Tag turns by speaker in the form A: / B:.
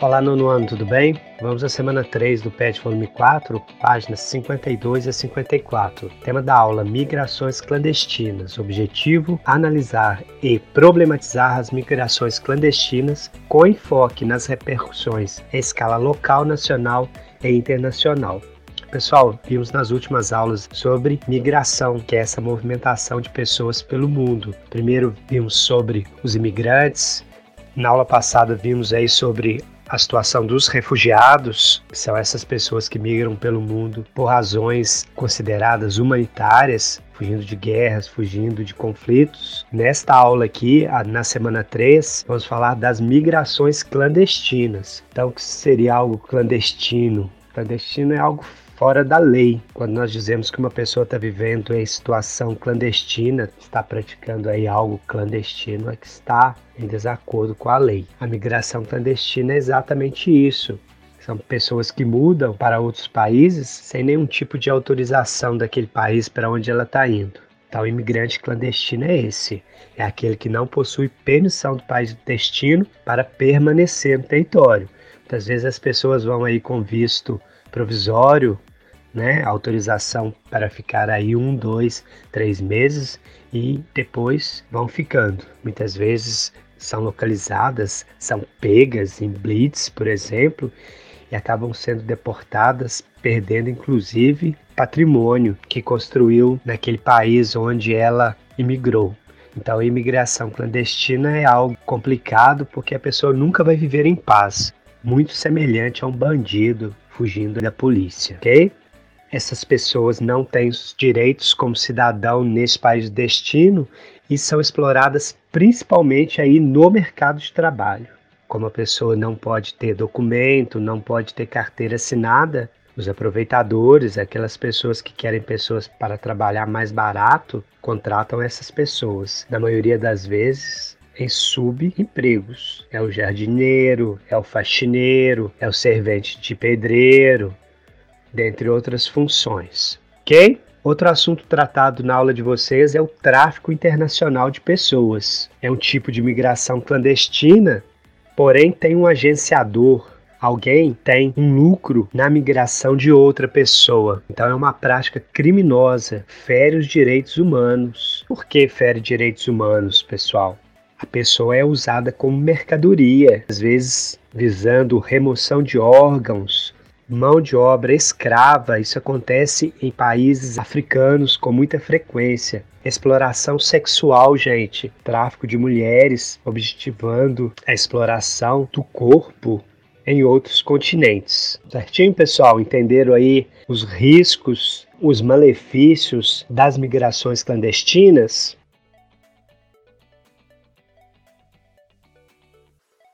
A: Olá, nono ano, tudo bem? Vamos à semana 3 do PET volume 4, páginas 52 a 54. Tema da aula: Migrações clandestinas. Objetivo: analisar e problematizar as migrações clandestinas com enfoque nas repercussões em escala local, nacional e internacional. Pessoal, vimos nas últimas aulas sobre migração, que é essa movimentação de pessoas pelo mundo. Primeiro vimos sobre os imigrantes, na aula passada vimos aí sobre a situação dos refugiados, que são essas pessoas que migram pelo mundo por razões consideradas humanitárias, fugindo de guerras, fugindo de conflitos. Nesta aula aqui, na semana 3, vamos falar das migrações clandestinas. Então, o que seria algo clandestino? Clandestino é algo fora da lei. Quando nós dizemos que uma pessoa está vivendo em situação clandestina, está praticando aí algo clandestino, é que está em desacordo com a lei. A migração clandestina é exatamente isso. São pessoas que mudam para outros países sem nenhum tipo de autorização daquele país para onde ela está indo. Então, o imigrante clandestino é esse: é aquele que não possui permissão do país de destino para permanecer no território. Muitas vezes as pessoas vão aí com visto provisório né, autorização para ficar aí um, dois, três meses e depois vão ficando. Muitas vezes são localizadas, são pegas em blitz, por exemplo, e acabam sendo deportadas, perdendo inclusive patrimônio que construiu naquele país onde ela imigrou. Então, a imigração clandestina é algo complicado porque a pessoa nunca vai viver em paz, muito semelhante a um bandido fugindo da polícia, ok? essas pessoas não têm os direitos como cidadão nesse país de destino e são exploradas principalmente aí no mercado de trabalho. Como a pessoa não pode ter documento, não pode ter carteira assinada, os aproveitadores, aquelas pessoas que querem pessoas para trabalhar mais barato, contratam essas pessoas. Na maioria das vezes, em subempregos. É o jardineiro, é o faxineiro, é o servente de pedreiro, dentre outras funções. Ok? Outro assunto tratado na aula de vocês é o tráfico internacional de pessoas. É um tipo de migração clandestina, porém tem um agenciador. Alguém tem um lucro na migração de outra pessoa. Então é uma prática criminosa, fere os direitos humanos. Por que fere direitos humanos, pessoal? A pessoa é usada como mercadoria, às vezes visando remoção de órgãos mão de obra escrava. Isso acontece em países africanos com muita frequência. Exploração sexual, gente, tráfico de mulheres, objetivando a exploração do corpo em outros continentes. Certinho, pessoal? Entenderam aí os riscos, os malefícios das migrações clandestinas?